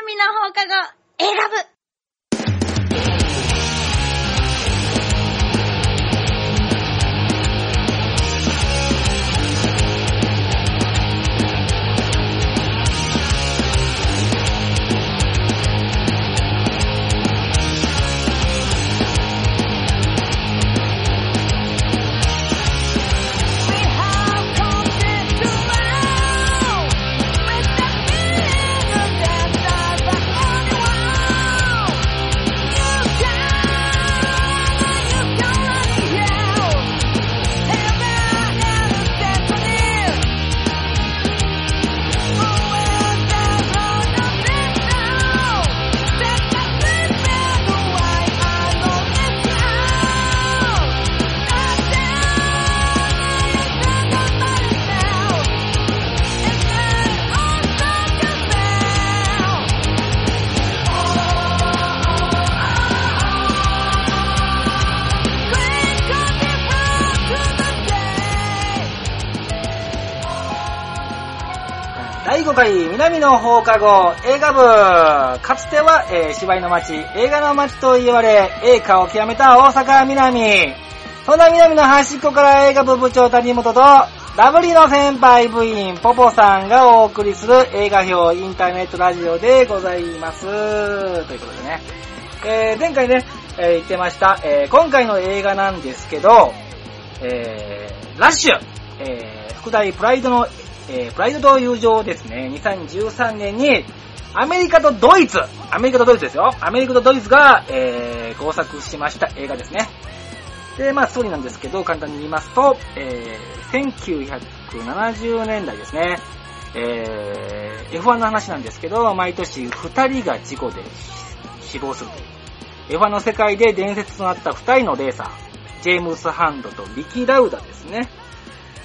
神の放課後、選ぶ。第5回南の放課後映画部かつては、えー芝居の街、映画の街と言われ、映画を極めた大阪南。そんな南の端っこから映画部部長谷本と、ラブリーの先輩部員、ポポさんがお送りする映画表インターネットラジオでございます。ということでね。えー前回ね、えー言ってました、えー今回の映画なんですけど、えーラッシュ、えー副題プライドの、えープライドと友情ですね、2013年に、アメリカとドイツ、アメリカとドイツですよ。アメリカとドイツが、えー合作しました映画ですね。で、まあ、ストーリーなんですけど、簡単に言いますと、えー1970年代ですね。えー F1 の話なんですけど、毎年2人が事故で死亡するという。F1 の世界で伝説となった2人のレーサー、ジェームス・ハンドとリキ・ラウダですね。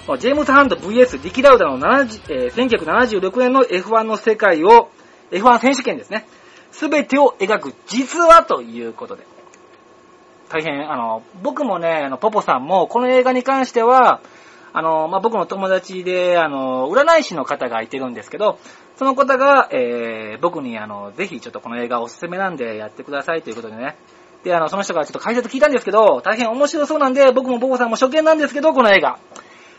ジェームス・ハンド VS リキ・ラウダの70、えー1976年の F1 の世界を、F1 選手権ですね。すべてを描く実話ということで。大変、あの、僕もね、あの、ポポさんも、この映画に関しては、あの、まあ、僕の友達で、あの、占い師の方がいてるんですけど、その方が、えー、僕に、あの、ぜひちょっとこの映画おすすめなんでやってくださいということでね。で、あの、その人からちょっと解説聞いたんですけど、大変面白そうなんで、僕もポポさんも初見なんですけど、この映画、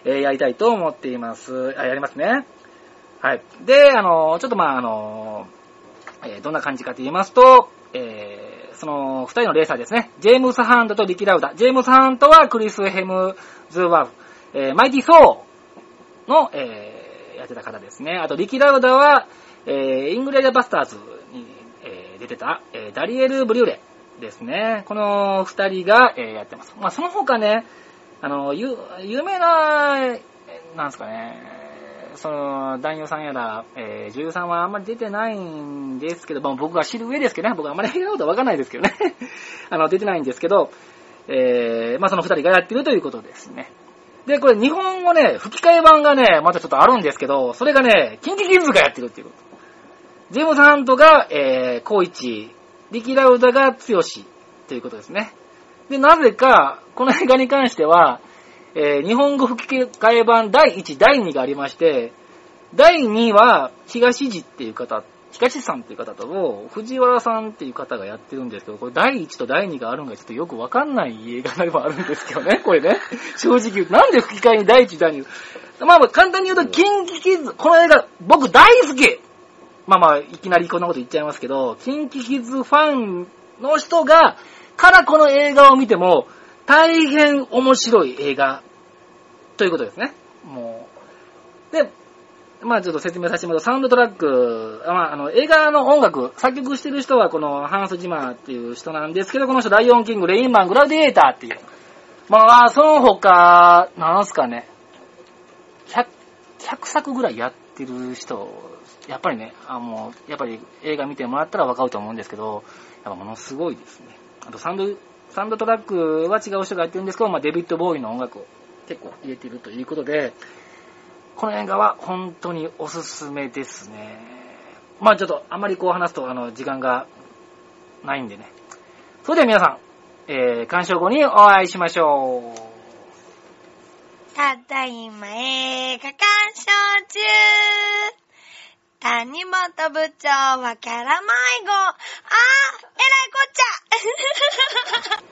え、やりたいと思っています。あ、やりますね。はい。で、あの、ちょっとまあ、あの、えどんな感じかと言いますと、えーその二人のレーサーですね。ジェームス・ハントとリキ・ラウダ。ジェームス・ハントはクリス・ヘムズワーフ。えーマイティ・ソーの、えーやってた方ですね。あと、リキ・ラウダは、えイングレード・バスターズに、え出てた、えダリエル・ブリューレですね。この二人が、えやってます。まあ、その他ね、あの、有有名な、なんですかね、その、男優さんやら、えー女優さんはあんまり出てないんですけど、まあ、僕が知る上ですけどね、僕あんまり映画のことはわかんないですけどね。あの、出てないんですけど、えー、まあ、その二人がやってるということですね。で、これ日本語ね、吹き替え版がね、またちょっとあるんですけど、それがね、キンキキッズがやってるっていうこと。ジェームズ・ハントが、えー、コイチ、リキ・ラウダが強しということですね。で、なぜか、この映画に関しては、えー日本語吹き替え版第1、第2がありまして、第2は東地っていう方、東さんっていう方と、藤原さんっていう方がやってるんですけど、これ第1と第2があるのがちょっとよくわかんない映画でもあるんですけどね、これね。正直言うと。なんで吹き替えに第1、第2まあまあ簡単に言うと、キンキキッズ、この映画、僕大好きまあまあ、いきなりこんなこと言っちゃいますけど、キンキキッズファンの人が、からこの映画を見ても、大変面白い映画、ということですね。もう。で、まあちょっと説明させてもらうと、サウンドトラック、まああの、映画の音楽、作曲してる人はこのハンス・ジマーっていう人なんですけど、この人、ライオンキング、レインマン、グラディエーターっていう。まあ、その他、なんすかね、100、100作ぐらいやってる人、やっぱりね、あもう、やっぱり映画見てもらったらわかると思うんですけど、やっぱものすごいですね。あとサンド、サンドトラックは違う人がやってるんですけど、まあデビッド・ボーイの音楽を結構入れてるということで、この映画は本当におすすめですね。まあちょっとあまりこう話すとあの時間がないんでね。それでは皆さん、えー、鑑賞後にお会いしましょう。ただいま映画鑑賞中谷本部長はキャラ迷子。あー、えらいこっちゃ。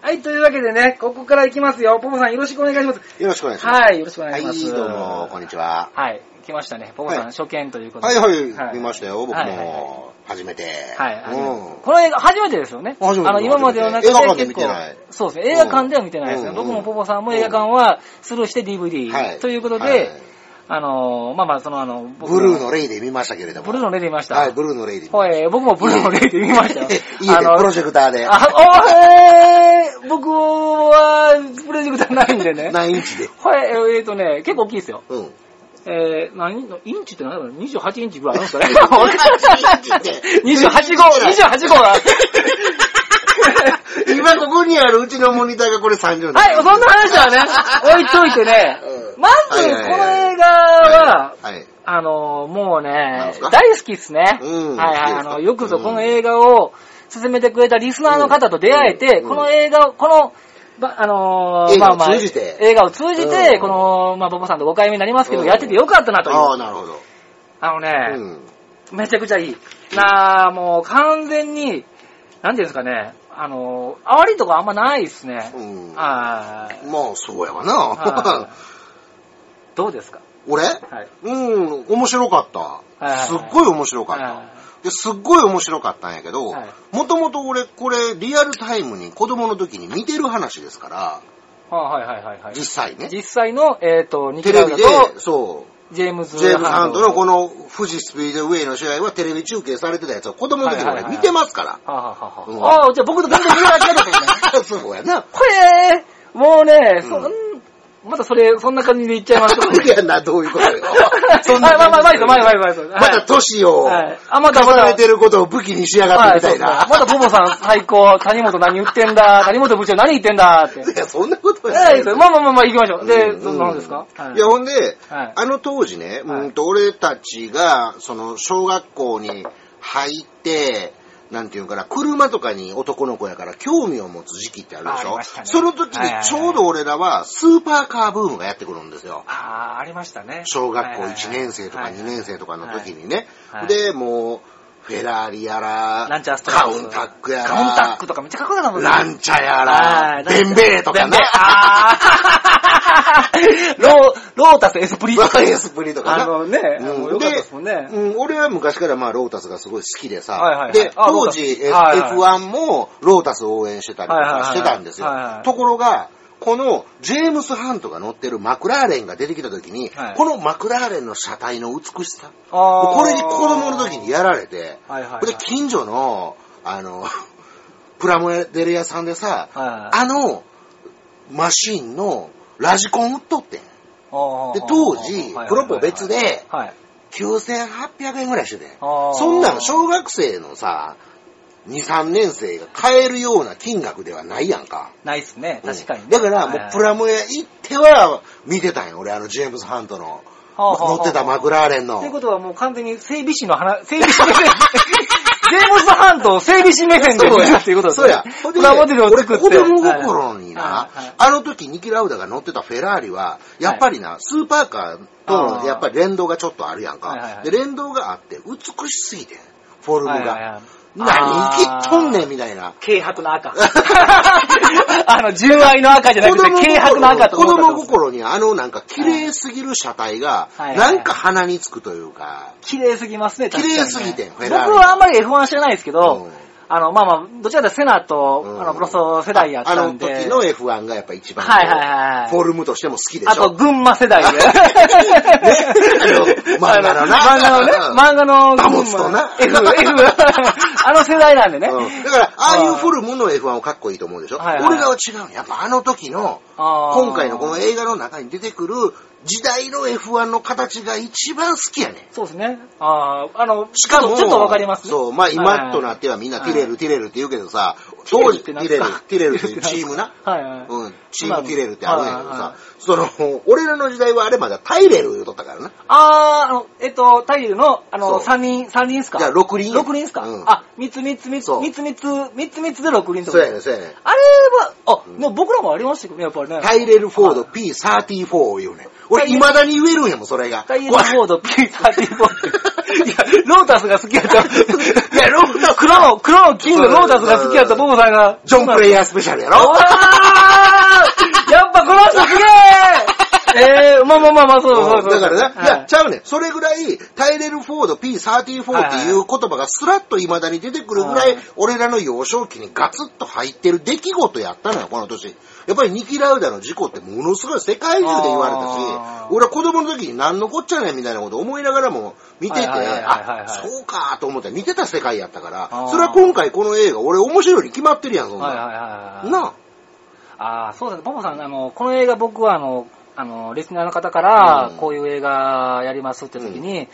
はい、というわけでね、ここから行きますよ。ポポさんよろしくお願いします。よろしくお願いします。はい、よろしくお願いします。はい、どうも、こんにちは。はい、来ましたね。ポポさん、はい初見ということで。はいはい、見ましたよ、僕はいはいはいも。初めて。はい、初めてうんこの映画初めてですよね。あの、今まではなくて映画館で結構見てないそうですね。映画館では見てないですね。うん僕もポポさんも映画館はスルーして DVD、はい。ということで、はいあのー、まあまあ、そのあの、僕ブルーのレイで見ましたけれども。ブルーのレイで見ました。はい、ブルーのレイではい、僕もブルーのレイで見ましたよ。家でプロジェクターで。あ、おえー、僕は、プロジェクターないんでね。何インチで？はい、えーえーとね、結構大きいですよ。うん。えー、何の、インチって何だろう ?28 インチぐらいあるんですかね28 ?28 号、28号が。今ここにあるうちのモニターがこれ30はい、そんな話はね、置いといてね、うんまず、この映画は、はい。あの、もうね大好きですね。うんはいはい。あの、よくぞうんこの映画を進めてくれたリスナーの方と出会えて、うんこの映画を、この、ばあのー映画をまあまあ通じて映画を通じて、うんこの、まあ、ボボさんと5回目になりますけど、うんやっててよかったなという。ああ、なるほど。あのね、うん。めちゃくちゃいい。なあ、もう完全に、なんていうんですかね、あのー、あわりとかあんまないですね。うん。はい。まあ、そうやわはな。い どうですか？俺？はい。うん、面白かった。はいすっごい面白かっはた。ですっごい面白かったんやけどはい、もともと俺、これ、リアルタイムに子供の時に見てる話ですから、はいはいはいはい。実際ね。実際の、えっ、と、テレビでと、そジェームズ・う、ジェームズ・ハントのこの、の富士スピードウェイの試合はテレビ中継されてたやつを子供の時にはいはいはい俺見てますから。はあ、はあじゃあ僕と全然見えないけどね。そうやな。これ、もうね、うんそんまたそれ、そんな感じで言っちゃいますけど。いやな、どういうことよ。そんな、まあまあまあ、まあまあまあまた年をはい。あまたまた重ねてることを武器にしやがってみたいな。まだボボさん最高、谷本何言ってんだ、谷本部長何言ってんだって。いや、そんなことえない。えまあまあまあまあ行きましょう。で、うん。そんなのですか？はい。いや、ほんで、はい。あの当時ね、はい。うんと俺たちが、その、小学校に入って、なんていうかな、車とかに男の子やから興味を持つ時期ってあるでしょ、ね。その時にちょうど俺らはスーパーカーブームがやってくるんですよ。ああ、ありましたね。小学校はいはいはい。1年生とかはい2年生とかの時にね。はいで、もう、フェラーリやら、ランチャーストラカウンタックやら、カウンタックとかめっちゃかっこよかったもんね。ランチャやはら、いベンベーとかね。あーロー、ロータスエスプリバイエスプリとかな。あのね、うん。よかったですもんね。うん、俺は昔からまあロータスがすごい好きでさ、はいはいはい。で、あ当時ロータス。はいはい F1 もロータスを応援してたりとはいはいはいかしてたんですよ。はいはい。ところが、このジェームス・ハントが乗ってるマクラーレンが出てきた時に、はい。このマクラーレンの車体の美しさ、これに子供の時にやられて、はいはいはい。で、近所の、あの、プラモデル屋さんでさ、はいはい。あの、マシンのラジコン売っとってん。で、当時、プロポ別で、はい。9800円ぐらいしてて。あーそんなん小学生のさ、2、3年生が買えるような金額ではないやんか。ないっすね、確かにね。だから、もうプラモ屋行っては見てたんよ、俺、あの、ジェームズ・ハントの、乗ってたマクラーレンのという。ことはもう完全に整備士の話、整備士目線。ジェームズ・ハントを整備士目線で見るっていうことですね。そうや。ほんでプラモデルを俺。子供心になあの時ニキラウダが乗ってたフェラーリは、やっぱりな、スーパーカーとやっぱり連動がちょっとあるやん。かで、連動があって、美しすぎて、フォルムが。何？生きとんねんみたいな。軽薄な赤。あの、純愛の赤じゃなくて、軽薄な赤と子思った供心にあのなんか綺麗すぎる車体が、なんか鼻につくというか、綺麗すぎますね、確かにね。綺麗すぎてフェ僕ラーリ。はあんまり F1 知らないですけど、うんあの、まあまあ、どちらかというとセナと、うん。あの、プロスト世代やっあのたんで。時の F1 がやっぱ一番、はいはいはいフォルムとしても好きでしょ。あと、群馬世代で。あ の漫画のな。漫画のね、漫画のダモスとな。F、F、あの世代なんでね。うん。だから、ああいうフォルムの F1 をかっこいいと思うでしょ、はいはい俺らは違うの。や。っぱあの時の、今回のこの映画の中に出てくる時代の F1 の形が一番好きやねん。そうですね。ああ、あの、しかも、ちょっとわかりますね。そう、まあはい今となってはみんなティレル、ティレルって言うけどさ、当時、ティレル、ティレルっていうチームな。はいはい。うん、チームティレルってあるんやけどさ、その、俺らの時代はあれまだタイレル言うとったからな。あー、あの、えっと、タイルの、あの、そう三人、三人っすか？じゃあ六輪六輪っすか？うんあ、三つ三つ三つ、三つ三つ、三つ三つで六輪と？か。そうやねん、そうやねん。あれは、あ、も僕らもありましたけどね、やっぱりね。タイレルフォードはい P34 を言うねん。俺、未だに言えるんやもん、それが。タイヤのフォード P34 って。いや、ロータスが好きやった。いやロータス黒の、黒の金のロータスが好きやったボボさんが。ジョンプレイヤースペシャルやろ？おー やっぱこの人すげえ えー、まあまあまあまあ、そうそうそう。だからな、はいいや、ちゃうねん。それぐらい、タイレルフォード P34 っていう言葉がスラッと未だに出てくるぐらはいい、俺らの幼少期にガツッと入ってる出来事やったのよ、この年。やっぱりニキラウダの事故ってものすごい世界中で言われたし俺は子供の時に何のこっちゃねんみたいなこと思いながらも見てて、あ、そうかと思って見てた世界やったからそれは今回この映画俺面白いに決まってるやん、そんな。はいはいはいはい。ん。なあ。あ、そうですね。ポポさん、あの、この映画僕はあの、あの、リスナーの方からうん、こういう映画やりますって時に、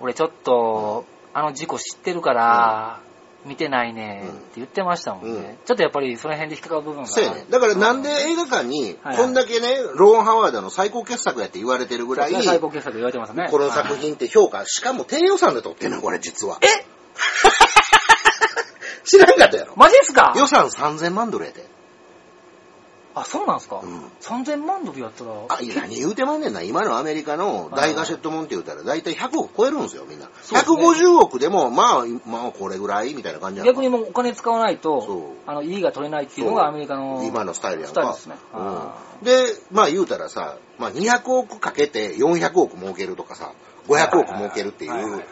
俺ちょっと、あの事故知ってるから、見てないねって言ってましたもんね。うんちょっとやっぱりその辺で引っかかる部分が。そうやね。だからなんで映画館にはい、こんだけね、ローン・ハワードの最高傑作やって言われてるぐらい、最高傑作言われてますね。この作品って評価、しかも低予算で撮ってんの、これ実は。え？知らんかったやろ。マジですか？予算3000万ドルやで。あ、そうなんですか、うん。?3000 万ドルやったら、あ、いや、何言うてまんねんな。今のアメリカの大ガシェットモンって言うたら、だいたい100億超えるんですよ、みんな。そうですね150億でも、まあ、まあ、これぐらいみたいな感じやんか逆にもうお金使わないと、あの、いいが取れないっていうのがアメリカの。今のスタイルやんかスタイルですね。うんあで、まあ言うたらさ、まあ200億かけて400億儲けるとかさ、500億儲けるってい、う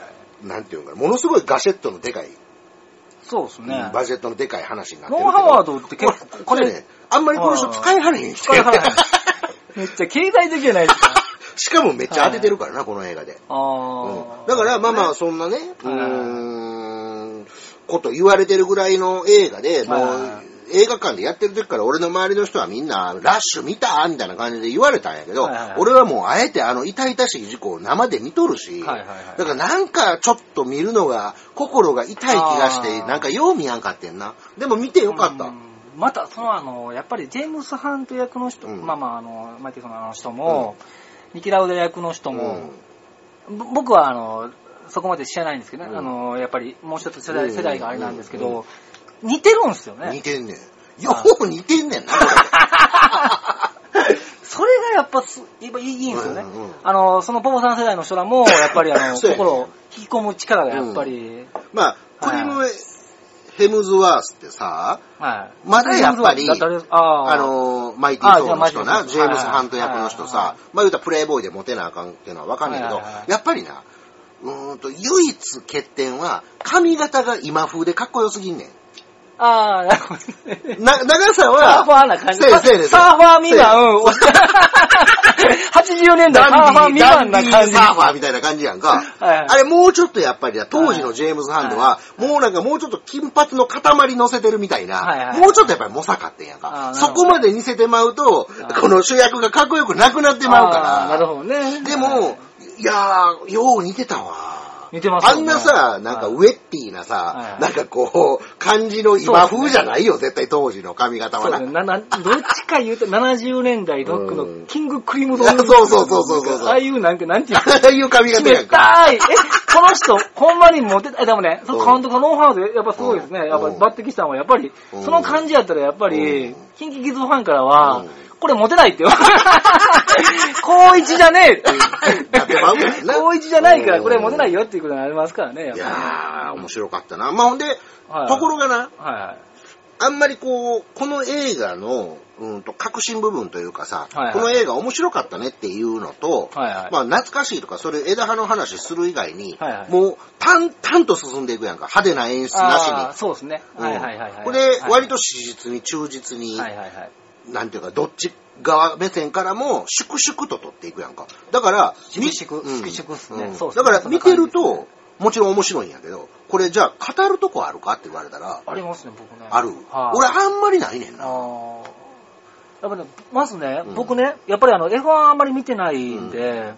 なんていうのかな、ものすごいガシェットのでかい、そうですね。バジェットのでかい話になってるノン。ハワードって結構、これね、あんまりこの人使いはれへん人 使いはらへん めっちゃ経済的じゃないですか。しかもめっちゃ当ててるからな、この映画で。あうんあ。だから、まあまあ、そんなね、うーん、こと言われてるぐらいの映画で、もはいうはい映画館でやってる時から俺の周りの人はみんな、ラッシュ見たみたいな感じで言われたんやけど、はいはいはい。俺はもうあえてあの痛々しい事故を生で見とるし、はいはいはいだからなんかちょっと見るのが心が痛い気がして、なんかよう見やんかってんな。でも見てよかった。うん。また、そのあの、やっぱりジェームス・ハント役の人、うん。まあまあ、あの、マイケルソンの人も、ニキラウダ役の人うん。僕はあの、そこまで知らないんですけどね、うん。あの、やっぱりもう一つ世代,、うん。世代があれなんですけど、うん似てるんですよね。似てんねん。よう似てんねんな。それがやっぱすいいいいんですよね。うんうんあの、そのポポさん世代の人らも、やっぱりあの、心を引き込む力がやっぱり、まあ、クリム・ヘムズワースってさ、はい。まだやっぱりあのー、マイティー・ソーの人な、ジェームス・ハント役の人さ、まあ言うたらプレイボーイでモテなあかんっていうのはわかんないけどやっぱりな、うーんと、唯一欠点は、髪型が今風でかっこよすぎんねん。ああ、なるほどね。な、長さは、サーファーな感じ。せやせやねんサーファー未満、うん。80年代サーファー未満なダンディ感じ。ーサーファーみたいな感じやんか。はいはいあれもうちょっとやっぱりな当時のジェームズ・ハンドは、もうなんかもうちょっと金髪の塊乗せてるみたいはいはいな、もうちょっとやっぱり猛者かってんやんか。あーなるほどそこまで似せてまうとあ、ーこの主役がかっこよくなくなってまうから。あーなるほどね。でも、いやー、よう似てたわ。似てますよね。あんなさ、なんかウェッティなはいさは、い。なんかこう、感じの今風じゃないよ、絶対当時の髪型はな。そうね。な、な、どっちか言うと70年代ロックのうん。キングクリムゾン。そうそうそうそうそうそう。ああいうなんか、なんていうの？ああいう髪型や冷んか。たい。え、この人、ほんまにモテた、え、でもね、その監督のノウハウで、やっぱすごいですね。うん。やっぱ抜擢したのは、やっぱり、うん。その感じやったら、やっぱうりん、キンキキズファンからはうん、これモテないってよ。高一じゃねえっていう。高一じゃないから、これモテないよっていうことになりますからね、やっいぱやー、面白かったな。まあほんで、はいところがな、り。はい。あんまりこう、この映画の、うんと、革新部分というかさ、はいはいこの映画面白かったねっていうのと、はいはいまあ懐かしいとか、それ枝葉の話する以外に、はいはいもう淡々と進んでいくやんか。派手な演出なしに。そうですね。うんはいはいはいはい。これ、割と史実に忠実に、はいはいはい。なんていうか、どっち側目線からも、粛々と撮っていくやんか。だから、粛々み粛々っすねうんそうっすねだから、見てると、もちろん面白いんやけど、これじゃあ、語るとこあるかって言われたら、ありますね、僕ね。ある？はい俺、あんまりないねんな。やっぱね、まずね、うん僕ね、やっぱりあの、F1 あんまり見てないんで、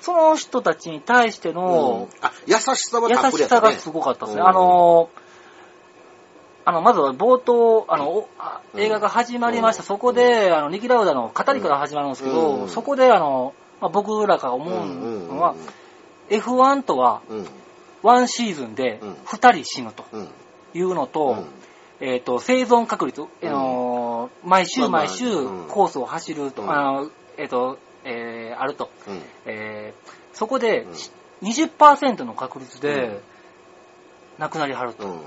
その人たちに対してのうんあ、優しさは優たっぷりしさ。がすごかったですね。うんあのー、あの、まずは冒頭、あの、映画が始まりました。うん。そこで、あの、ニキラウダの語りから始まるんですけど、うん。そこで、あの、まあ、僕らが思うのは、F1 とは、うん、うん、1シーズンでうん。2人死ぬとうん、いうのと、うん。えっ、と、生存確率、あのー毎週毎週うん。コースを走ると、うん。あの、えっ、と、えーあると。うん、えーそこでうん。20%の確率うん。で亡くなりはると。うん、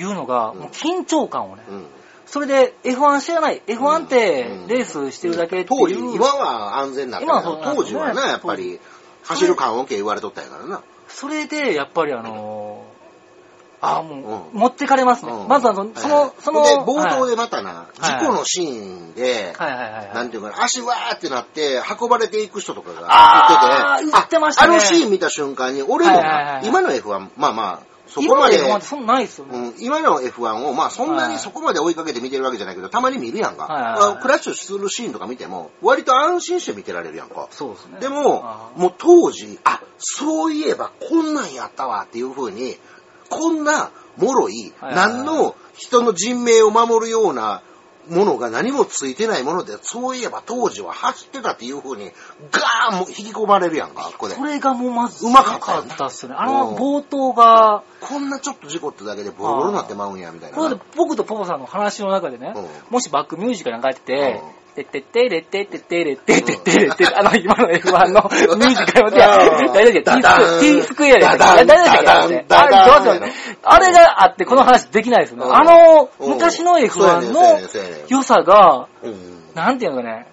いうのが、うん。もう緊張感をね、うん。それで F1 知らない、F1 ってうん。レースしてるだけって当時、いう、今は安全だった今当時はな、やっぱり、走る感 OK 言われとったんやからな。それでやっぱりあのーああ、もう、うん。持ってかれますね。うん。まずあの、その、はい。その、で、冒頭で、でまたな、事故のシーンで、はい。はいはいはい。なんていうかな、足わーってなって、運ばれていく人とかが言ってて、言ってましたね。あのシーン見た瞬間に、俺も今の F1、まあまあ、そこ今ままで、で F1 ってそんなないですよね。うん、今の F1 を、まあそんなはいにそこまで追いかけて見てるわけじゃないけど、たまに見るやんか。はいはいはいあクラッシュするシーンとか見ても、割と安心して見てられるやんか。そうですね。でももう当時、あ、そういえばこんなんやったわっていう風に、こんな脆い、はいはいはい何の人の人命を守るようなものが何もついてないもので、そういえば当時は走ってたっていう風に、ガーンもう引き込まれるやんか、ここでそ。れがもうまず、うまかったっすよね。あうんの冒頭が、こんなちょっと事故ってだけでボロボロになってまうんや、みたいな。僕とポポさんの話の中でね、うんもしバックミュージックなんかやっててうん、てってってれってってってれってってってれって、あの今の F1 のミュージックので、うん誰だっけ ?T スクエアでダダン誰だっけあれどうしようあれがあってこの話できないですよね。うんあの、昔の F1 の良さが、なんていうのかね、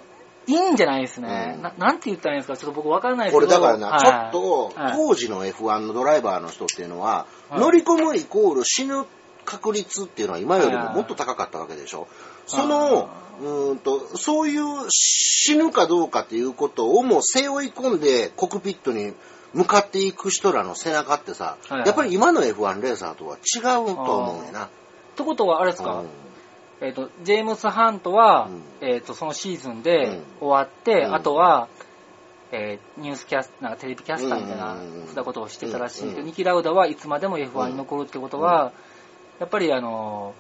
いいんじゃないですね。うんななんて言ったらいいんですかちょっと僕わからないですこけど。れだからな、はいちょっと、当時の F1 のドライバーの人っていうのは、はい乗り込むイコール死ぬ確率っていうのは今よりももっと高かったわけでしょ。その、うーんと、そういう死ぬかどうかっていうことをもう背負い込んでコクピットに向かっていく人らの背中ってさ、はいはい。やっぱり今の F1 レーサーとは違うと思うんやな。ってことはあれですか、うん。えっ、と、ジェームス・ハントは、うえっ、と、そのシーズンでうん。終わって、うん。あとは、えーニュースキャスなんかテレビキャスターみたいな、うん。ふたことをしてたらしいけど、うん。ニキ・ラウダはいつまでも F1 に残るってことは、やっぱりあの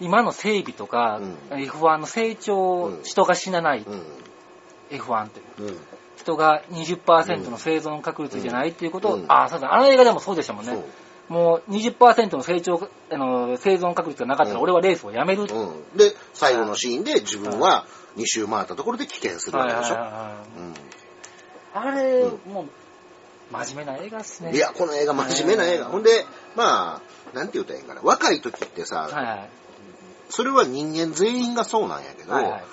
今の整備とか、うん F1 の成長、うん人が死なないうん F1 という。うん人が20%の生存確率じゃないっていうことを、うんあ、そうだ、あの映画でもそうでしたもんね。もう20%の成長、あの、生存確率がなかったらうん俺はレースをやめる。うん。で、最後のシーンで自分は2周回ったところで棄権するわけでしょ。あれ、うもう、真面目な映画っすね。いや、この映画真面目な映画。うんほんで、まあ、なんて言うたらいいんかな。若い時ってさ、はいはい。それは人間全員がそうなんやけど、はいはい。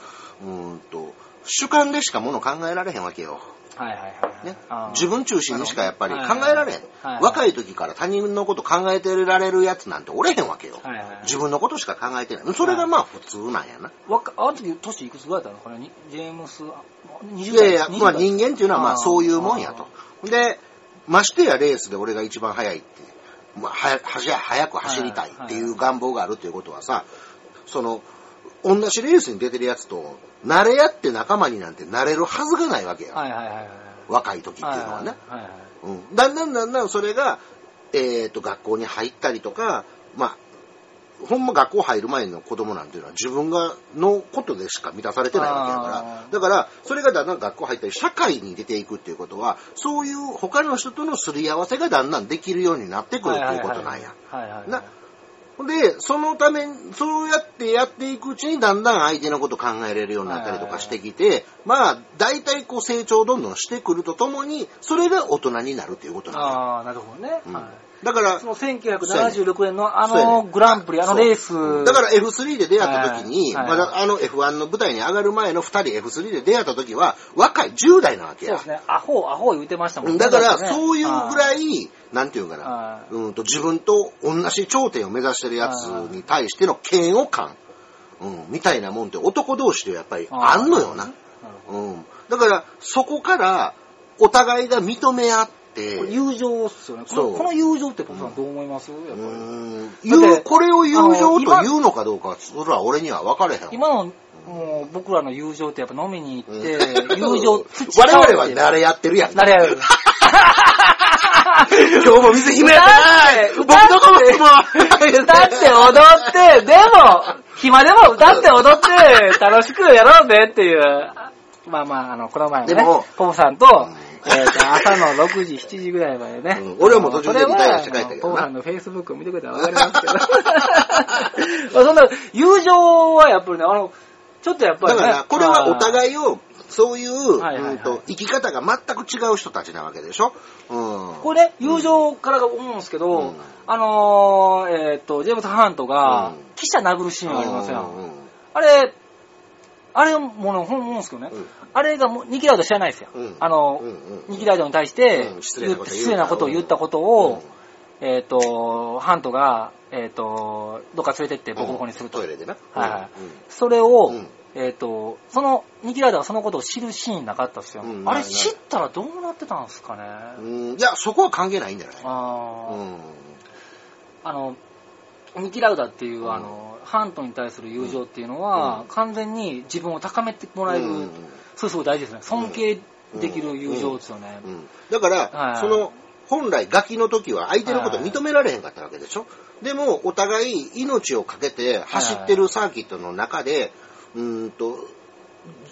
うーんと、主観でしかもの考えられへんわけよ。はいはいはい。ね自分中心にしかやっぱりはい考えられへん。はい若い時から他人のこと考えてられるやつなんておれへんわけよ。はいはいはい。自分のことしか考えてない。それがまあ普通なんやな。若あの時、年いくつぐらいだったの？これ、に？ジェームス、20いやいや、20まあ人間っていうのはまあそういうもんやと。で、ましてやレースで俺が一番速いって、まあ、はやはや早く走りたいっていう願望があるっていうことはさ、その、同じレースに出てるやつと、慣れ合って仲間になんてなれるはずがないわけや。はいはいはいはい。若い時っていうのはね。はいはいはい。うん。だんだんだんだんそれが、えっ、と、学校に入ったりとか、まあ、ほんま学校入る前の子供なんていうのは自分が、のことでしか満たされてないわけやからだから、それがだんだん学校入ったり、社会に出ていくっていうことは、そういう他の人とのすり合わせがだんだんできるようになってくるっていうことなんや。はいはいはい。なで、そのため、そうやってやっていくうちにだんだん相手のこと考えれるようになったりとかしてきて、まあ、大体こう成長をどんどんしてくるとともに、それが大人になるっていうことなんや。ああ、なるほどね。うんはいだからそ、の1976年のあのグランプリ、あのレース。だから F3 で出会った時に、はいまだあの F1 の舞台に上がる前の2人 F3 で出会った時は、若い10代なわけやそうです。ね。アホ、アホ言うてましたもんね。うんだから、ねそういうぐい。らい、なんていうかなは、うんと自分と同じ頂点を目指してるやつに対しての嫌悪感、うん、みたいなもんって男同士でやっぱりあんのよな。うん。だから、そこから、お互いが認め合って、ほど友情っすよね。このこの友情ってポさんどう思います？やっぱうり。う、これを友情と言うのかどうかは、それは俺には分かれへんわ。今の、もう僕らの友情ってやっぱ飲みに行って、うん友情、我々は慣れやってるやん。慣れ合う。今日も水姫やったな僕歌ってのことも歌って踊って、でも、暇でも歌って踊って、楽しくやろうぜっていう。まあまあ、あの、この前のねポポさんとん、えっと、朝の6時、7時ぐらいまでね。うん俺はもう途中でリタイアして帰ったけどなさんのフェイスブックを見てくれたらわかりますけど。まあそんな、友情はやっぱりね、あの、ちょっとやっぱりね。だから、これはおい。互いを、そういう、はいはいはいうんと生き方が全く違う人たちなわけでしょ？うん。これね、友情からが思うんですけど、うんあのー、えっと、ジェームズ・ハントがうん、記者殴るシーンがありますよ。うんうんあれ、あれもね、ほん思うんですけどね、うん。あれがもうニキラウド知らないですよ。うん。あの、ニキラウドに対してうん。失礼なことを言ったことを、えっ、と、ハントが、えっ、と、どっか連れてってボコボコにすると。トイレでな。はいはい。うん。それを、うん。えっ、と、その、ニキラウドがそのことを知るシーンなかったですよ。あれ知ったらどうなってたんですかね。うん。いや、そこは関係ないんじゃないあー。うん。あの、ニキラウダっていう、うん。あの、ハントに対する友情っていうのは、うん。完全に自分を高めてもらえる、うん。それすごい大事ですね。尊敬できる友情ですよね。うん。だから、はい。その、本来ガキの時は相手のことを認められへんかったわけでしょ、でも、お互い命をかけて走ってるサーキットの中で、うーんと、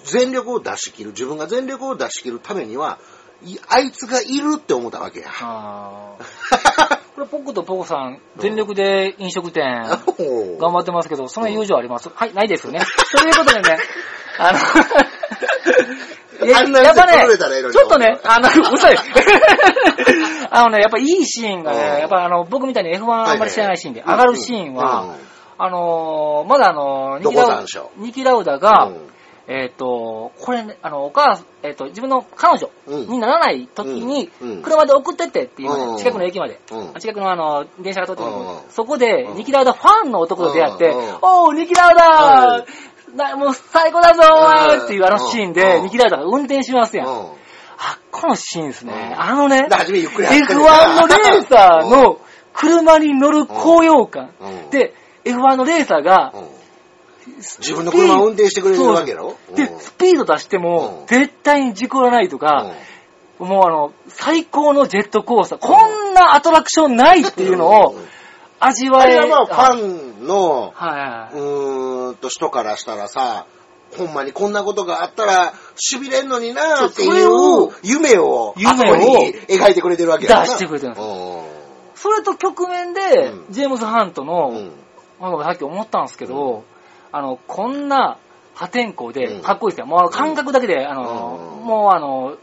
全力を出し切る、自分が全力を出し切るためには、いあいつがいるって思ったわけや。これ、ポックとポコさん、全力で飲食店、頑張ってますけど、その友情あります？はい、ないですよね。ということでね、あの、い やあんなやっぱねちょっとね、あの、嘘い。あのね、やっぱいいシーンがうん。ね、やっぱあの、僕みたいに F1 あんまり知らないシーンで、上がるシーンは、あのー、まだあのー、ニキラウダが、えっ、と、これね、あの、お母さん、えっ、と、自分の彼女うん。にならない時に車で送ってってっていうね、うん。近くの駅まで。うん。近くのあの、電車が通ってるうん。そこで、うん。ニキラウダファンの男と出会ってうん、おう、ニキラウダなもう最高だぞーっていうあのシーンうで、ん。ニキラウダが運転しますやん。うん。あ、このシーンですね。うん。あのね、で初めゆっくり走って F1 るからのレーサーの車に乗る高揚感。うん。で、F1 のレーサーがう、ん自分の車を運転してくれてるわけやろ？で、うん。スピード出してもう、ん。絶対に事故らないとか、もうあの、最高のジェットコースター、こんなアトラクションないっていうのを味わえあれはまあファンの、はいはうい。ーんと人からしたらさ、ほんまにこんなことがあったら、痺れんのになーっていそう夢を、夢を描いてくれてるわけやな。出してくれてるんです。うん。それと局面でう、ん。ジェームズ・ハントの、うん。あのさっき思ったんですけど、あの、こんな破天荒うん。で、かっこいいですよ。もう感覚だけで、あの、うん。もうあの、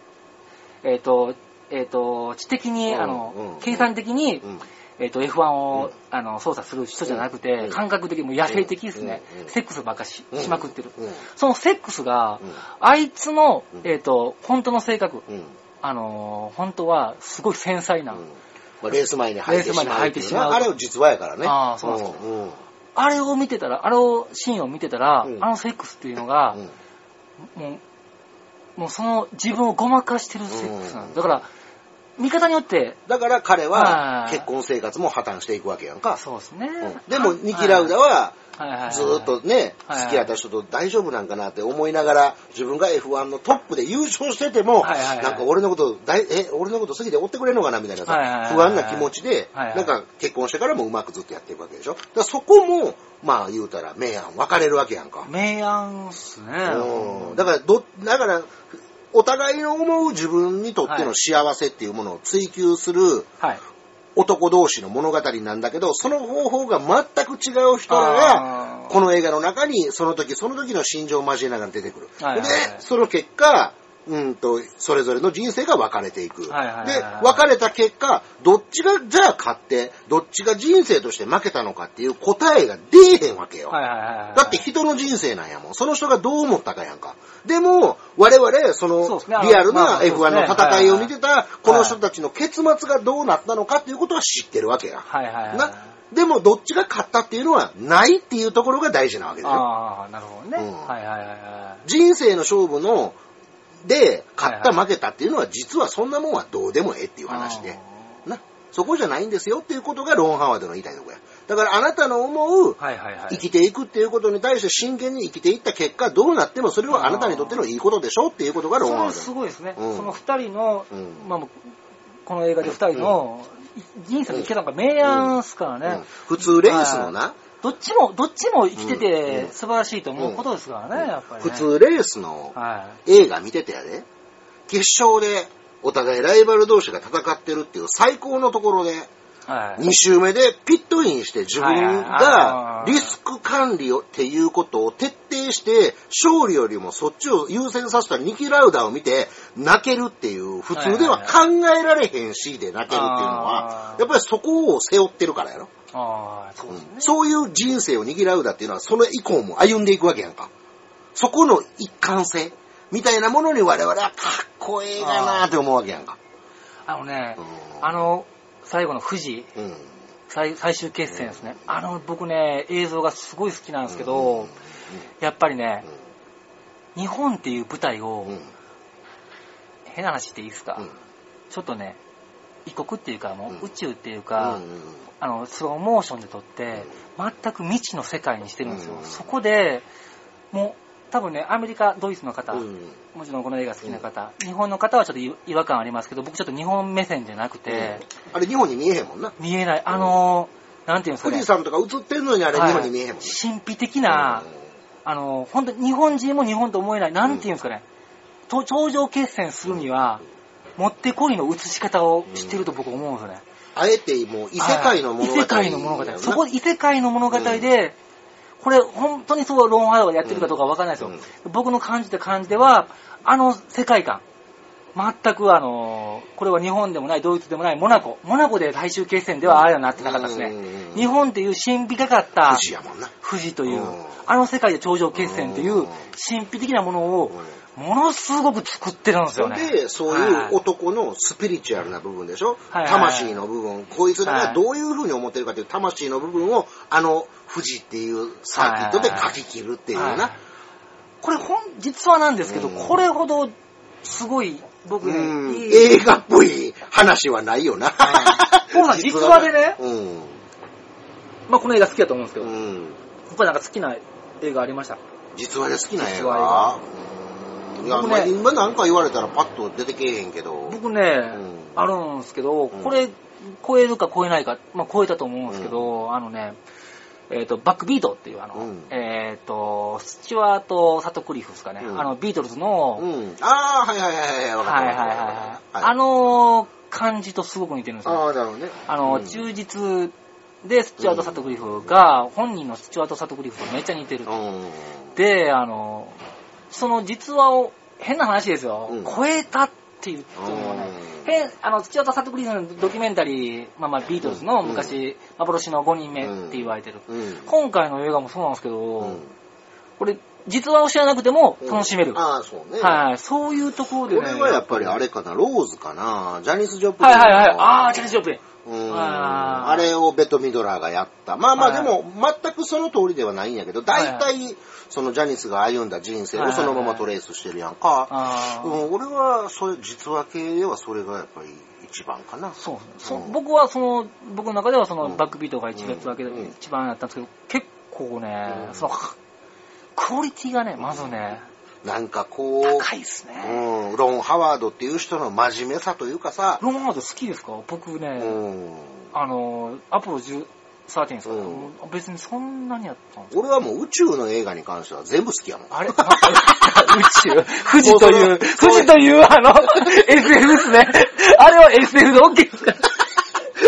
えっ、と、えっ、と、知的に、うん。あの、うん。計算的に、うん。えっ、と、F1 を、うん。あの、操作する人じゃなくて、うん。感覚的にもう野生的ですね。うん。セックスばっかしうんしまくってる。うん。そのセックスが、うん。あいつのうん、えっ、と、本当の性格、うん。あのー本当はすごい繊細な、レース前に履いてしレース前にまうってしまう。なあれは実話やからね。あーそうなんですかあれを見てたら、あのシーンを見てたら、うん。あのセックスっていうのが、うん。もう、もうその自分をごまかしてるセックスなうん。の。だから、見方によって、だから彼ははい結婚生活も破綻していくわけやんか。そうですね。うんでも、ニキラウダは、ずーっとね、はい好きやった人と大丈夫なんかなって思いながら、自分が F1 のトップで優勝してても、なんか俺のこと大、え、俺のこと好きで追ってくれるのかなみたいなさ、不安な気持ちで、なんか結婚してからもうまくずっとやっていくわけでしょ。だそこも、まあ言うたら、明暗分かれるわけやんか。明暗っすね。うんだから、ど、だから、お互いの思う自分にとっての幸せっていうものを追求するはい。男同士の物語なんだけど、その方法が全く違う人らが、この映画の中にその時その時の心情を交えながら出てくる。で、その結果、うんと、それぞれの人生が分かれていく。で、分かれた結果、どっちがじゃあ勝って、どっちが人生として負けたのかっていう答えが出えへんわけよ。だって人の人生なんやもん。その人がどう思ったかやんか。でも、我々、その、リアルなまあそうですね F1 の戦いを見てた、この人はいたちの結末がどうなったのかっていうことは知ってるわけや。はいはいはい。な、でもどっちが勝ったっていうのはないっていうところが大事なわけだよ。ああ、なるほどね。うんはいはいはいは人生の勝負の、で、勝った負けたっていうのは実はそんなもんはどうでもええっていうい。話で。な、そこじゃないんですよっていうことがローン・ハワードの言いたいところや。だからあなたの思う。生きていくっていうことに対して真剣に生きていった結果どうなってもそれはあなたにとってのいいことでしょっていうことがローン・ハワードすごいですね。うんその二人の、うんまあ、この映画で二人の人生の生き方が明暗っすからね。うん普通レースのな、どっちも、どっちも生きてうんてうん素晴らしいと思うことですからね、やっぱり、ね。普。通レースのは映画見ててやで、決勝でお互いライバル同士が戦ってるっていう最高のところで、い。はい。2周目でピットインして自分がリスク管理をっていうことを徹底して、勝利よりもそっちを優先させたニキラウダを見て泣けるっていう、普通では考えられへんシーンで泣けるっていうのはやっぱりそこを背負ってるからやろ。ああ、そうですね。そういう人生をニキラウダっていうのは、その以降も歩んでいくわけやんか。そこの一貫性みたいなものに我々はかっこええかなって思うわけやんか。あのね、うんあの、最後の富士、うん。最最終決戦ですね。あの、僕ね、映像がすごい好きなんですけど、やっぱりね、日本っていう舞台を。変な話っていいですか、うん。ちょっとね、異国っていうか、もう宇宙っていうか、あの、スローモーションで撮って、全く未知の世界にしてるんですよ。うん。そこで、もう、多分ね、アメリカ、ドイツの方、うん。もちろんこの映画好きな方、日本の方はちょっと違違和感ありますけど、僕ちょっと日本目線じゃなくて、あれ日本に見えへんもんな。見えない、あのー、なんていうんですかね。富士、山とか映ってんのにあれ日本に見えへんもんね。神秘的な、あの、本当に日本人も日本と思えない、なんていうんですかね、と頂上決戦するには、もってこいの映し方を知ってると僕思うんですよね。あえてもう異世界の物語。異世界の物語。そこ、異世界の物語で、これ本当にそうロンハードがやってるかどうかわかんないですよ。僕の感じた感じでは、あの世界観、全くあの、これは日本でもない、ドイツでもない、モナコ。モナコで最終決戦ではああいうのなってなかったですね。ね日本っていう神秘がかった富士やもんな。富士といううん、あの世界で頂上決戦といううん。神秘的なものを、ものすごく作ってるんですよね。で、そういう男のスピリチュアルな部分でしょ、はい。はい魂の部分、こいつらがどういう風に思ってるかという魂の部分を、あの、富士っていうサーキットで書き切るっていうはい。な。これほん、実話なんですけど、うん。これほどすごい、僕ね、うん。いい。映画っぽい話はないよな。ん実話でね。うん。まあこの映画好きだと思うんですけど、うん。他なんか好きな映画ありました？実話で好きな映実話映画うん。いや、僕ね。まあ今なんか言われたらパッと出てけえへんけど。僕ね、ん。あるんですけど、ん。これ、超えるか超えないか、まあ超えたと思うんですけど、あのね、えっ、と、バックビートっていうあの、うんえっ、と、スチュワート・サトクリフですかね、うんあの、ビートルズの、うん。ああ、はいはいはいはい、わかったはいはいはいはい。はいあの感じとすごく似てるんですよ。ああ、なるほどね。あの、うん忠実でスチュワート・サトクリフが、本人のスチュワート・サトクリフとめっちゃ似てる。うん。で、あの、その実話を、変な話ですよ、うん超えたって言ってもね、変、あの、土屋とサトクリフのドキュメンタリー、まあまあ、ビートルズの昔、幻の5人目って言われてる。うん。今回の映画もそうなんですけど、うんこれ、実話を知らなくても楽しめる。ああ、そうね。はい、そういうところでね。これはやっぱりあれかな、ローズかな、ジャニス・ジョプリンの。はいはいはい。ああ、チャレンジオープン。うんあれをベト・ミドラーがやった。まあまあはいでも、全くその通りではないんやけど、大体、そのジャニスが歩んだ人生をそのままトレースしてるやんか。うん、俺は、そういう実話系ではそれがやっぱり一番かな。そうそうん僕はその、僕の中ではそのうんバックビートが一月だけでうん一番やったんですけど、結構ね、うんその、クオリティがね、まずね、なんかこう、高いですね。うん、ロン・ハワードっていう人の真面目さというかさ、ロマンハード好きですか？僕ね、うん、あの、アポロ10、13ですか、うん。別にそんなにやったんですか？俺はもう宇宙の映画に関しては全部好きやもん。あれ？宇宙？富士という、富士というあの、SF ですね。あれは SF で OK です。か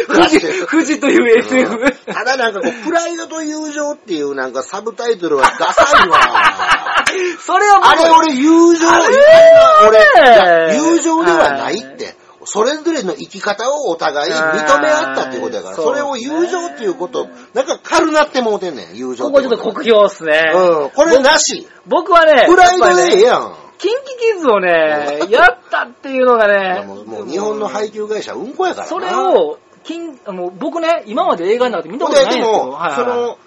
富士、富士という SF。ただなんかこう、プライドと友情っていうなんかサブタイトルはダサいわ。それは僕あれ俺友情、俺、友情ではないって。それぞれの生き方をお互い認め合ったってことやから、はいそれを友情っていうこと、なんか軽なってもうてんねん、友情ここちょっと酷評っすね。うん、これなし。僕はね、プライドでええやん。キンキキッズをね、やったっていうのがね、もう日本の配給会社うんこやからな。それを、金、もう僕ね、今まで映画の中で見たことないんですけど、でも、はいはいその、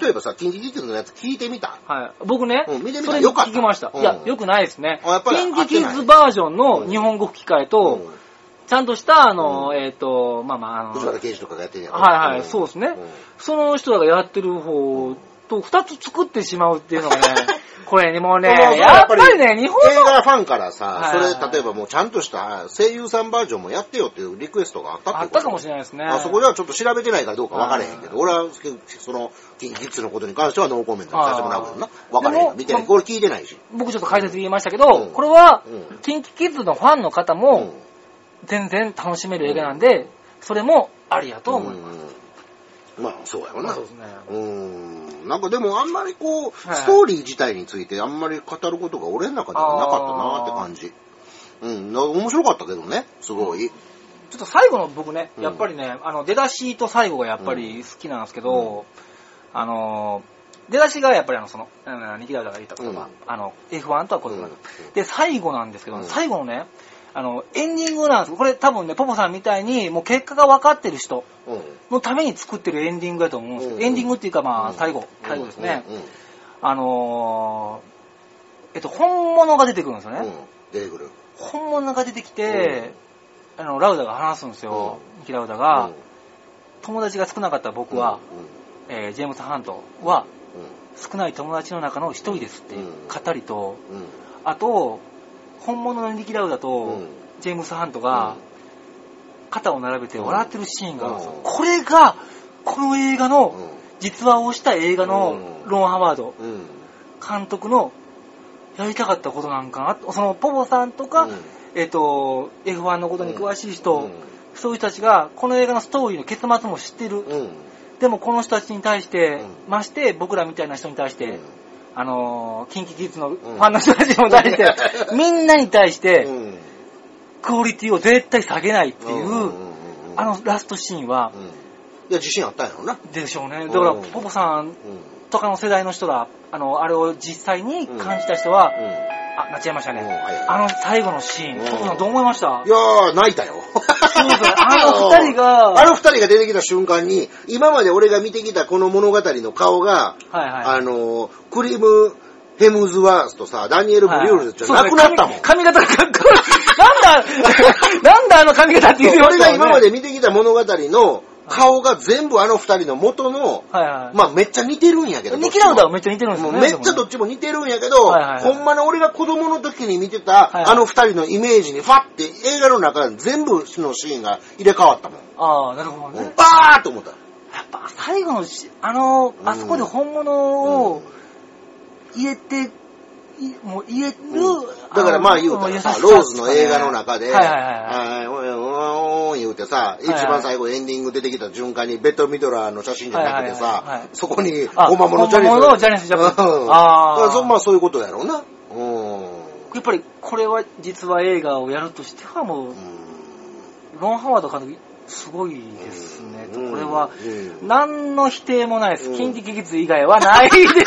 例えばさ、近畿技術のやつ聞いてみた。はい。僕ね、うん見てみそれたよかった。聞きました。うん。いや、よくないですね。あやっぱ。りキッズバージョンの日本語吹き替えと、うん。ちゃんとした、あの、えっ、と、まあまあ、あの、藤原刑事とかがやってんやろ。はいはいんそうですね。ん。その人らがやってる方と二つ作ってしまうっていうのがね、これね、もうね、やっぱりね、日本映の、画ファンからさ、それ、例えばもうちゃんとした声優さんバージョンもやってよっていうリクエストがあったってあったかもしれないですね。あそこではちょっと調べてないからどうか分からへんけど、俺は、その、キンキッズのことに関してはノーコメントにさせてもらうけどな。分からへん見てない。これ聞いてないし。僕ちょっと解説言いましたけど、うんこれは、うんキンキキッズのファンの方うもん、全然楽しめる映画なんで、それもありやと思います。うんまあ、そうやわな。まあそうですね。うん。なんかでもあんまりこう、はい。ストーリー自体についてあんまり語ることが俺の中ではなかったなって感じ。うん。な面白かったけどね、すごい。ちょっと最後の僕ね、うん。やっぱりね、あの、出だしと最後がやっぱり好きなんですけど、あの、出だしがやっぱりあの、その、うんニキラウダが言ったことが、うん。あの、F1 とはことが、うん。で、最後なんですけど、うん。最後のね、あの、エンディングなんですこれ多分ね、ポポさんみたいに、もう結果が分かってる人うん。のために作ってるエンディングだと思うんですけど、うんエンディングっていうかまあ、うん最後、最後ですね。あのーえっと、本物が出てくるんですよね。うん。出てくる。本物が出てきて、あの、ラウダが話すんですよ。ニキラウダが、友達が少なかった僕は、えージェームス・ハントは、少ない友達の中の一人ですって語りと。あと、本物のニキラウダうとん、ジェームス・ハントが、肩を並べて笑ってるシーンがあるんですよ。うん。これが、この映画の、うん。実話をした映画のうん。ロン・ハワード。うん。監督のやりたかったことなんかなそのポポさんとか、うん。えっ、と、F1 のことに詳しい人、うん。そういう人たちが、この映画のストーリーの結末も知ってる。うん。でもこの人たちに対して、うまして僕らみたいな人に対して、うんあのー、キンキキッズのファンの人たちにも対して、みんなに対して、うん。クオリティを絶対下げないっていう、んんんあのラストシーンはう、ん。いや、自信あったんやろな。でしょうね。だから、うんポポさんうん。とかの世代の人が、あの、あれを実際に感じた人は、うあ、なっちゃいましたね。うんはいあの最後のシーン、うんポポさんどう思いました？ん。いやー、泣いたよ。そうですねあの 二人があの二人が出てきた瞬間に、今まで俺が見てきたこの物語の顔が、はいはい。あのー、クリム・ヘムズワースとさ、ダニエル・ブリュールズじゃなくなったもん。髪髪型がかっこいい。なんだ、なんだあの髪型って言ってま俺が今まで見てきた物語の顔が全部あの二人の元の、はいはい。まあめっちゃ似てるんやけど。ニキラウダはめっちゃ似てるんですよね。めっちゃどっちも似てるんやけど、はいはいはいほんまの俺が子供の時に見てた、あの二人のイメージにファって映画の中で全部のシーンが入れ替わったもん。ああ、なるほどね。バーッと思った。やっぱ最後のし、あの、あそこで本物を入れて、いもう入れる、だからまあ言うたらさ、ローズの映画の中で、はいはいはい。はい、おいおいおい言うてさ、一番最後エンディング出てきた瞬間にベッドミドラーの写真じゃなくてさはい、そこにあおまものジャニス。本物のジャニスジャパンうんあそまあそういうことやろうな。うん。やっぱりこれは実は映画をやるとしてはもう、うんロン・ハワード監督、すごいですね。うんこれは、うん何の否定もないです。うんキンキキズ以外はないですね。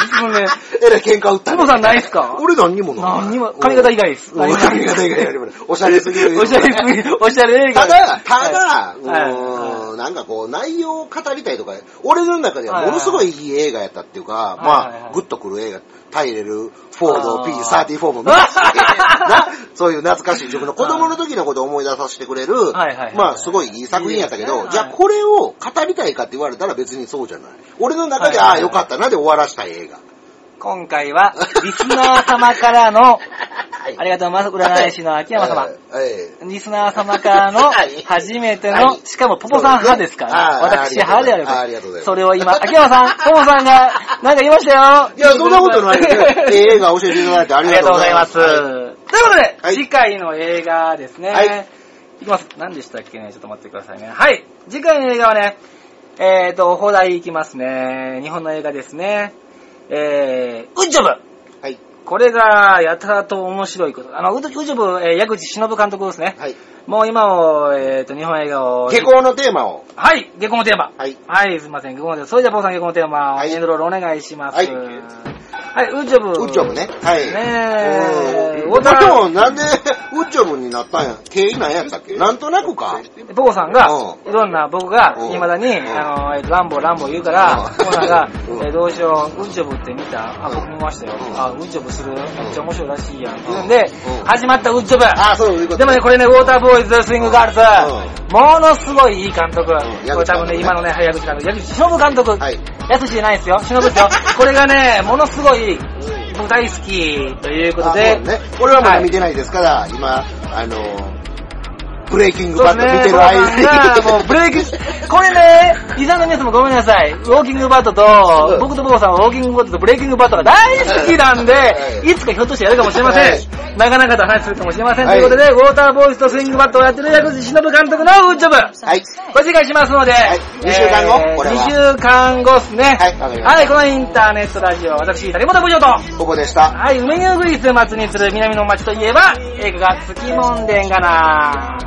えらい喧嘩売ったねつぼさんないっすか？俺何にもない何にも、髪型以外です。うん髪型以外やりますおしゃれすぎる。おしゃれすぎる、おしゃれ映画。ただ、ただ、はいうーんなんかこう、内容を語りたいとか、俺の中ではものすごいいい映画やったっていうか、まはいあ、グッとくる映画、タイレル、フォード、あー。P34 も見たし、なそういう懐かしい自分の子供の時のことを思い出させてくれる、まあ、すごいいい作品やったけど、じゃあこれを語りたいかって言われたら別にそうじゃない。俺の中で、ああ、よかったなで終わらしたい映画。今回は、リスナー様からの、ありがとうございます。占い師の秋山様。はいええリスナー様からの はい初めてのはい、しかもポポさん派ですから、私派であればありがとうございますそれを今、秋山さん、ポポさんが、なんか言いましたよ。いや、そんなことないですよ。ええ映画教えていただいてあありりがとうございます。ということで、はい次回の映画ですね。はいいきます。何でしたっけね？ちょっと待ってくださいね。はい。次回の映画はね、えーと、放題いきますね。日本の映画ですね。えー、ウッジョブはい。これが、やたらと面白いこと。あの、ウッジョブ、えー、矢口忍監督ですね。はい。もう今も、えーと、日本映画を。下校のテーマを。はい、下校のテーマ。はい。はい、すいません、下校のテーマ。それじゃあ、ポーさん下校のテーマ、はいエンドロールお願いします。はいはい、ウッジョブ。ウッジョブね。はい。ねえうんウォーターでも、なんで、ウッジョブになったんや？経緯なんやったっけ？なんとなくか。ポコさんがう、いろんな僕がうん、未だに、うんあの、えっとランボーランボー言うから、うんポコさんが、うんえーどうしよう、ウッジョブって見た？あ、うん僕見ましたよ。うんあ、ウッジョブするめっちゃ面白いらしいやん。ってうん言うんでうん、始まったウッジョブ。あ、そういうこと。でもね、これね、ウォーターボーイズ、スイングガールズ、うものすごいいい監督。んこれ多分ね、今のね、早口監督、矢口忍監督。はい。やすしじゃないですよ。忍ですよ。これがね、ものすごい、僕大好きということで、ね。これはまだ見てないですから、今、あの、ブレイキングバット見てる間に。がもうブレイキンこれね、リザの皆さんもごめんなさい。ウォーキングバットと、うん僕とボコさんはウォーキングバットとブレイキングバットが大好きなんで、はいいつかひょっとしてやるかもしれません。はいなかなかと話するかもしれません。はいということで、ウォーターボーイズとスイングバットをやってる矢口忍監督のウッジョブ。はい。これ次回しますので、い二週間後？これは2週間後っすね。はいはい、このインターネットラジオ、私、谷本部長と、ここでした。はい、梅ニューグリス末にする南の街といえば、映画が月もんでんがな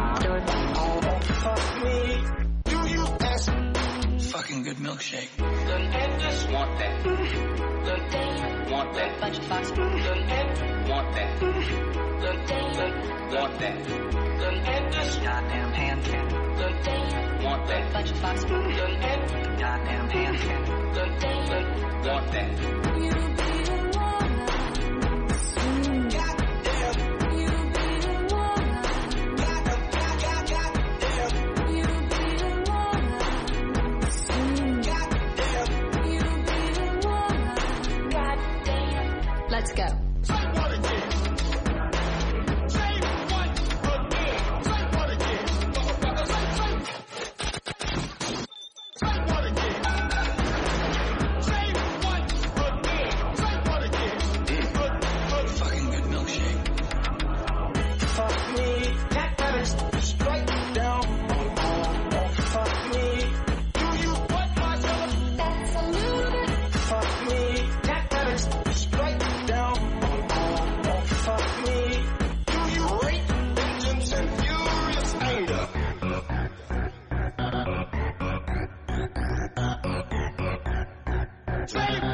milkshake. Don't want that. not want that. Bunch of fox. not dentist want that. Don't want that. Goddamn want that. Bunch of fox. Goddamn want that. You Let's go. Jackson.